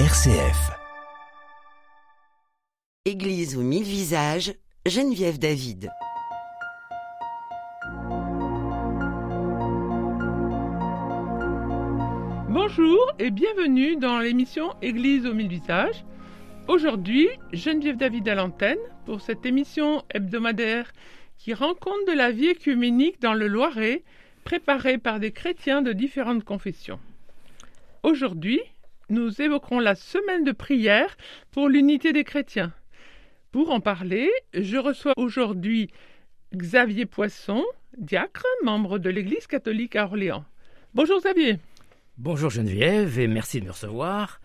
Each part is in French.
RCF. Église aux mille visages, Geneviève David. Bonjour et bienvenue dans l'émission Église aux mille visages. Aujourd'hui, Geneviève David à l'antenne pour cette émission hebdomadaire qui rend compte de la vie écuménique dans le Loiret, préparée par des chrétiens de différentes confessions. Aujourd'hui, nous évoquerons la semaine de prière pour l'unité des chrétiens. Pour en parler, je reçois aujourd'hui Xavier Poisson, diacre, membre de l'Église catholique à Orléans. Bonjour Xavier. Bonjour Geneviève et merci de me recevoir.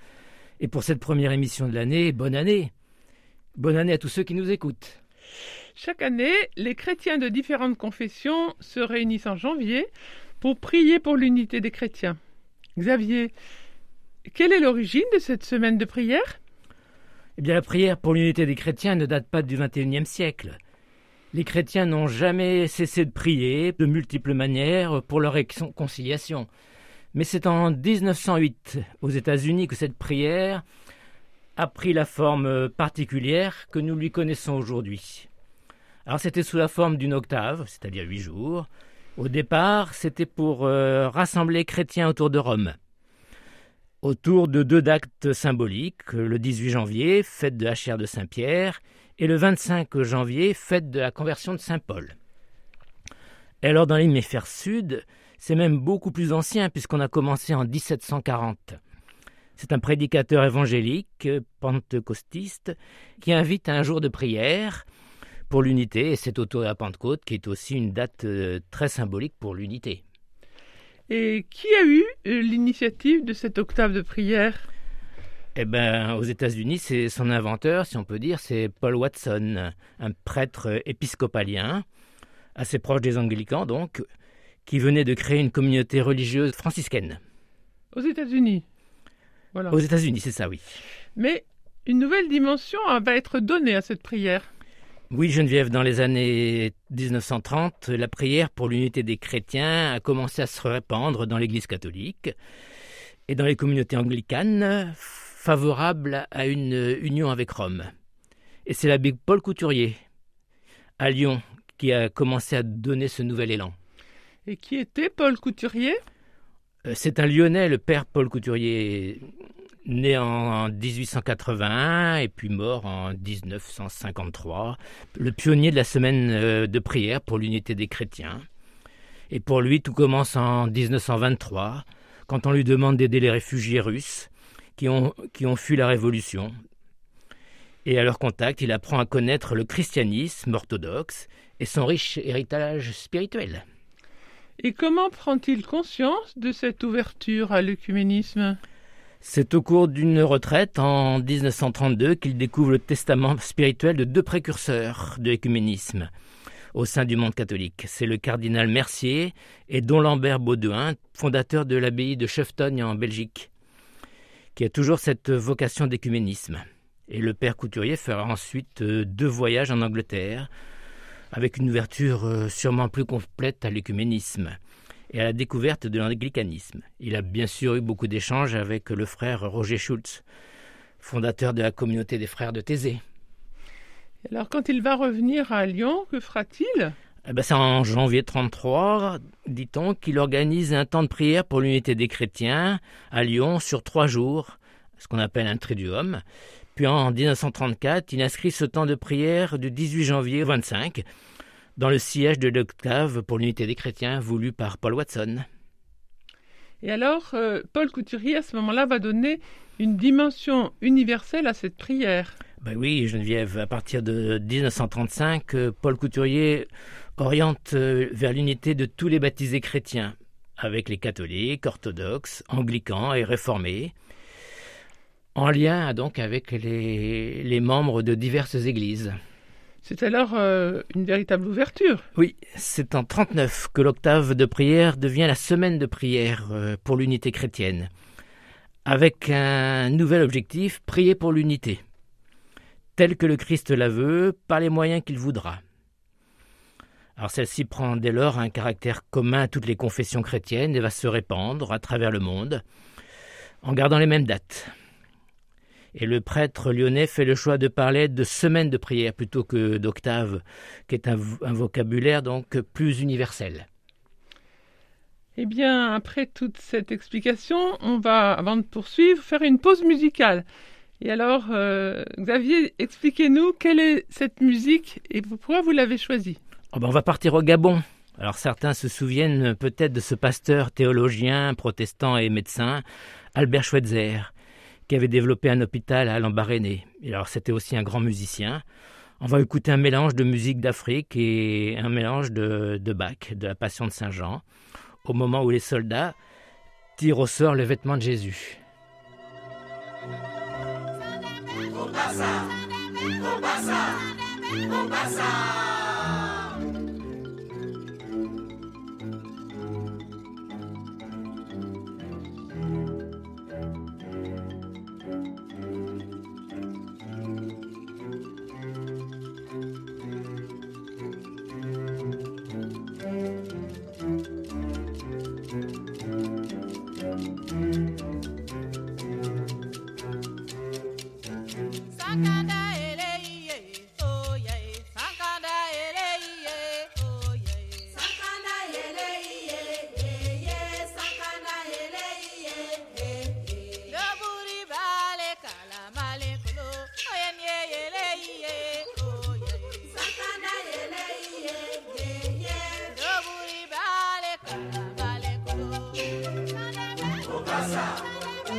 Et pour cette première émission de l'année, bonne année. Bonne année à tous ceux qui nous écoutent. Chaque année, les chrétiens de différentes confessions se réunissent en janvier pour prier pour l'unité des chrétiens. Xavier, quelle est l'origine de cette semaine de prière? Eh bien, la prière pour l'unité des chrétiens ne date pas du XXIe siècle. Les chrétiens n'ont jamais cessé de prier de multiples manières pour leur réconciliation. Mais c'est en 1908 aux États-Unis que cette prière a pris la forme particulière que nous lui connaissons aujourd'hui. Alors c'était sous la forme d'une octave, c'est-à-dire huit jours. Au départ, c'était pour euh, rassembler chrétiens autour de Rome autour de deux dates symboliques, le 18 janvier, fête de la chair de Saint-Pierre, et le 25 janvier, fête de la conversion de Saint-Paul. Et alors dans l'hémisphère sud, c'est même beaucoup plus ancien puisqu'on a commencé en 1740. C'est un prédicateur évangélique, pentecostiste, qui invite à un jour de prière pour l'unité, et c'est autour de la Pentecôte qui est aussi une date euh, très symbolique pour l'unité. Et qui a eu euh, l'initiative de cette octave de prière? Eh bien, aux États-Unis, c'est son inventeur, si on peut dire, c'est Paul Watson, un prêtre épiscopalien, assez proche des anglicans donc, qui venait de créer une communauté religieuse franciscaine. Aux États-Unis? Voilà. Aux États-Unis, c'est ça, oui. Mais une nouvelle dimension va être donnée à cette prière. Oui, Geneviève, dans les années 1930, la prière pour l'unité des chrétiens a commencé à se répandre dans l'Église catholique et dans les communautés anglicanes favorables à une union avec Rome. Et c'est l'abbé Paul Couturier, à Lyon, qui a commencé à donner ce nouvel élan. Et qui était Paul Couturier? Euh, C'est un Lyonnais, le père Paul Couturier, né en 1881 et puis mort en 1953, le pionnier de la semaine euh, de prière pour l'unité des chrétiens. Et pour lui, tout commence en 1923, quand on lui demande d'aider les réfugiés russes qui ont, qui ont fui la révolution. Et à leur contact, il apprend à connaître le christianisme orthodoxe et son riche héritage spirituel. Et comment prend-il conscience de cette ouverture à l'œcuménisme? C'est au cours d'une retraite en 1932 qu'il découvre le testament spirituel de deux précurseurs de l'écuménisme au sein du monde catholique. C'est le cardinal Mercier et Don Lambert Baudouin, fondateur de l'abbaye de Cheftogne en Belgique, qui a toujours cette vocation d'écuménisme. Et le père Couturier fera ensuite euh, deux voyages en Angleterre, avec une ouverture euh, sûrement plus complète à l'écuménisme et à la découverte de l'anglicanisme. Il a bien sûr eu beaucoup d'échanges avec le frère Roger Schultz, fondateur de la communauté des frères de Thésée. Alors quand il va revenir à Lyon, que fera-t-il? Eh ben, C'est en janvier 33, dit-on, qu'il organise un temps de prière pour l'unité des chrétiens à Lyon sur trois jours, ce qu'on appelle un triduum. Puis en 1934, il inscrit ce temps de prière du 18 janvier au 25 dans le siège de l'octave pour l'unité des chrétiens voulu par Paul Watson. Et alors, euh, Paul Couturier, à ce moment-là, va donner une dimension universelle à cette prière. Ben oui, Geneviève, à partir de 1935, euh, Paul Couturier oriente euh, vers l'unité de tous les baptisés chrétiens, avec les catholiques, orthodoxes, anglicans et réformés, en lien donc avec les, les membres de diverses églises. C'est alors euh, une véritable ouverture. Oui, c'est en 39 que l'octave de prière devient la semaine de prière euh, pour l'unité chrétienne, avec un nouvel objectif, prier pour l'unité, tel que le Christ la veut, par les moyens qu'il voudra. Alors celle-ci prend dès lors un caractère commun à toutes les confessions chrétiennes et va se répandre à travers le monde, en gardant les mêmes dates. Et le prêtre lyonnais fait le choix de parler de semaine de prière plutôt que d'octave, qui est un, un vocabulaire donc plus universel. Eh bien, après toute cette explication, on va, avant de poursuivre, faire une pause musicale. Et alors, euh, Xavier, expliquez-nous quelle est cette musique et pourquoi vous l'avez choisie? Oh ben on va partir au Gabon. Alors certains se souviennent peut-être de ce pasteur théologien, protestant et médecin, Albert Schweitzer, qui avait développé un hôpital à Lambaréné. C'était aussi un grand musicien. On va écouter un mélange de musique d'Afrique et un mélange de, de Bach, de la Passion de Saint Jean, au moment où les soldats tirent au sort les vêtements de Jésus. passa,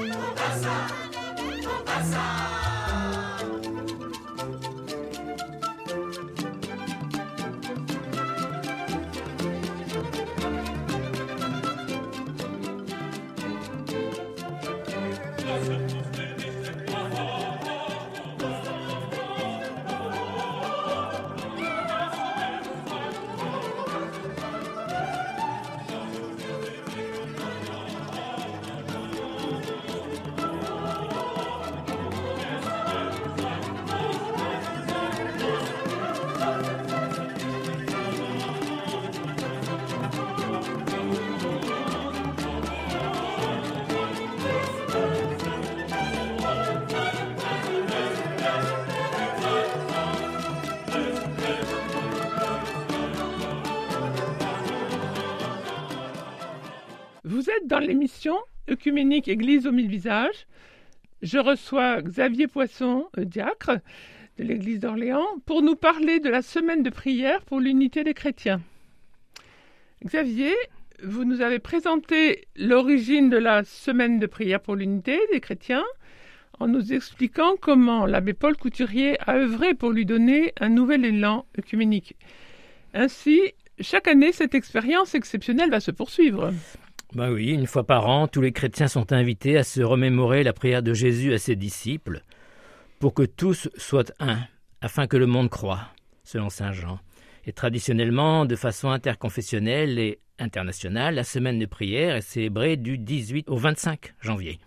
não passa, passa. Vous êtes dans l'émission œcuménique Église aux mille visages. Je reçois Xavier Poisson, euh, diacre de l'Église d'Orléans, pour nous parler de la semaine de prière pour l'unité des chrétiens. Xavier, vous nous avez présenté l'origine de la semaine de prière pour l'unité des chrétiens en nous expliquant comment l'abbé Paul Couturier a œuvré pour lui donner un nouvel élan œcuménique. Ainsi, chaque année, cette expérience exceptionnelle va se poursuivre. Ben oui, une fois par an, tous les chrétiens sont invités à se remémorer la prière de Jésus à ses disciples, pour que tous soient un, afin que le monde croie, selon Saint Jean. Et traditionnellement, de façon interconfessionnelle et internationale, la semaine de prière est célébrée du 18 au 25 janvier.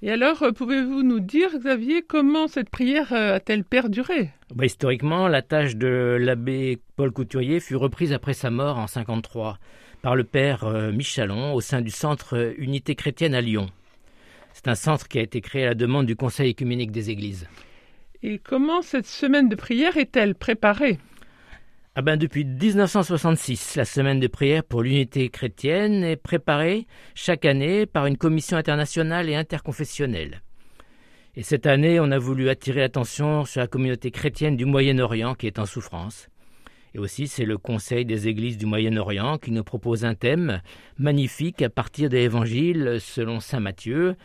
Et alors, euh, pouvez-vous nous dire, Xavier, comment cette prière euh, a-t-elle perduré? Ben, historiquement, la tâche de l'abbé Paul Couturier fut reprise après sa mort en 53 par le père euh, Michalon au sein du centre euh, Unité chrétienne à Lyon. C'est un centre qui a été créé à la demande du Conseil écuménique des Églises. Et comment cette semaine de prière est-elle préparée? Ah ben depuis 1966, la semaine de prière pour l'unité chrétienne est préparée chaque année par une commission internationale et interconfessionnelle. Et cette année, on a voulu attirer l'attention sur la communauté chrétienne du Moyen-Orient qui est en souffrance. Et aussi, c'est le Conseil des Églises du Moyen-Orient qui nous propose un thème magnifique à partir de l'Évangile selon Saint Matthieu.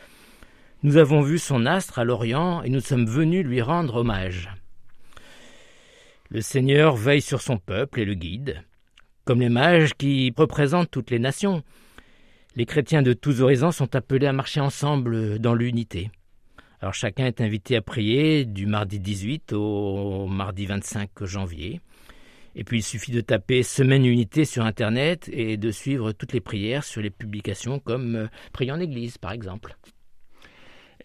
Nous avons vu son astre à l'Orient et nous sommes venus lui rendre hommage. Le Seigneur veille sur son peuple et le guide, comme les mages qui représentent toutes les nations. Les chrétiens de tous horizons sont appelés à marcher ensemble dans l'unité. Alors chacun est invité à prier du mardi 18 au mardi 25 janvier. Et puis il suffit de taper Semaine Unité sur Internet et de suivre toutes les prières sur les publications comme euh, Prier en Église par exemple.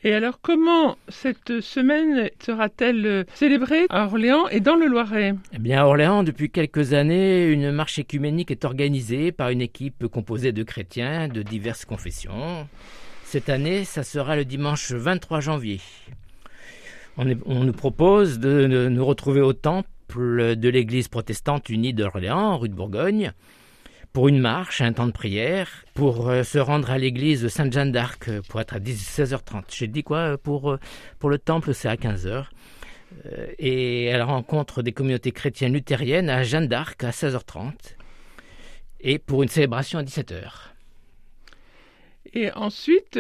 Et alors, comment cette semaine sera-t-elle euh, célébrée à Orléans et dans le Loiret? Eh bien, à Orléans, depuis quelques années, une marche écuménique est organisée par une équipe composée de chrétiens de diverses confessions. Cette année, ça sera le dimanche 23 janvier. On, nous propose de, de, nous retrouver au temple de l'église protestante unie d'Orléans, rue de Bourgogne, pour une marche, un temps de prière, pour euh, se rendre à l'église Sainte-Jeanne d'Arc euh, pour être à 16h30. J'ai dit quoi euh, pour, pour le temple, c'est à 15h. Et la rencontre des communautés chrétiennes luthériennes à Jeanne d'Arc à 16h30. Et pour une célébration à 17h. Et ensuite,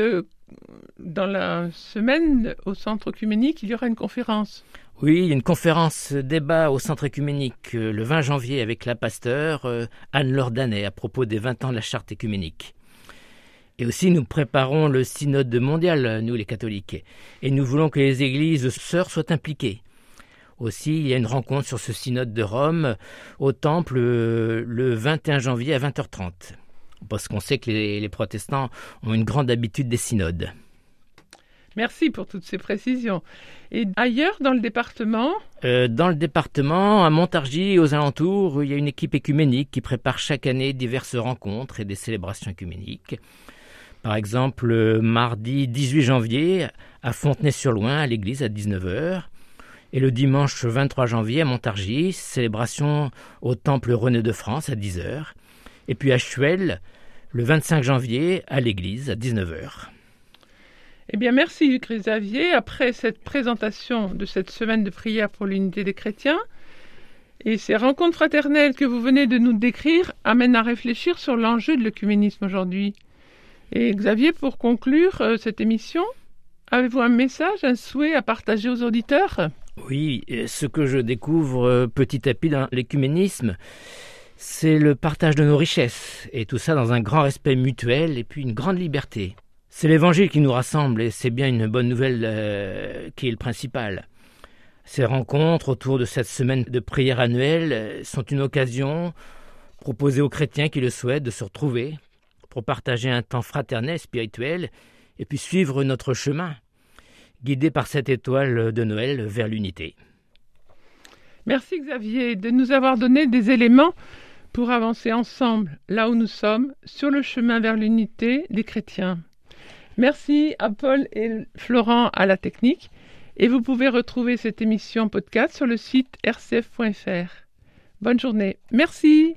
dans la semaine au centre œcuménique, il y aura une conférence. Oui, une conférence débat au centre écuménique euh, le 20 janvier avec la pasteur euh, Anne-Laure à propos des 20 ans de la charte écuménique. Et aussi, nous préparons le synode mondial, nous les catholiques, et nous voulons que les églises sœurs soient impliquées. Aussi, il y a une rencontre sur ce synode de Rome au temple euh, le 21 janvier à 20h30, parce qu'on sait que les, les protestants ont une grande habitude des synodes. Merci pour toutes ces précisions. Et ailleurs dans le département? Euh, Dans le département, à Montargis et aux alentours, il y a une équipe écuménique qui prépare chaque année diverses rencontres et des célébrations écuméniques. Par exemple, le mardi 18 janvier, à Fontenay-sur-Loing, à l'église à 19h. Et le dimanche 23 janvier, à Montargis, célébration au temple René de France à 10h. Et puis à Chuel, le 25 janvier, à l'église à 19h. Eh bien, merci Xavier. Après cette présentation de cette semaine de prière pour l'unité des chrétiens, et ces rencontres fraternelles que vous venez de nous décrire amènent à réfléchir sur l'enjeu de l'œcuménisme aujourd'hui. Et Xavier, pour conclure euh, cette émission, avez-vous un message, un souhait à partager aux auditeurs? Oui, ce que je découvre euh, petit à petit dans l'écuménisme, c'est le partage de nos richesses, et tout ça dans un grand respect mutuel et puis une grande liberté. C'est l'Évangile qui nous rassemble et c'est bien une bonne nouvelle euh, qui est le principal. Ces rencontres autour de cette semaine de prière annuelle euh, sont une occasion proposée aux chrétiens qui le souhaitent de se retrouver pour partager un temps fraternel, spirituel, et puis suivre notre chemin, guidé par cette étoile de Noël vers l'unité. Merci Xavier de nous avoir donné des éléments pour avancer ensemble là où nous sommes sur le chemin vers l'unité des chrétiens. Merci à Paul et Florent à la technique. Et vous pouvez retrouver cette émission podcast sur le site rcf.fr. Bonne journée. Merci.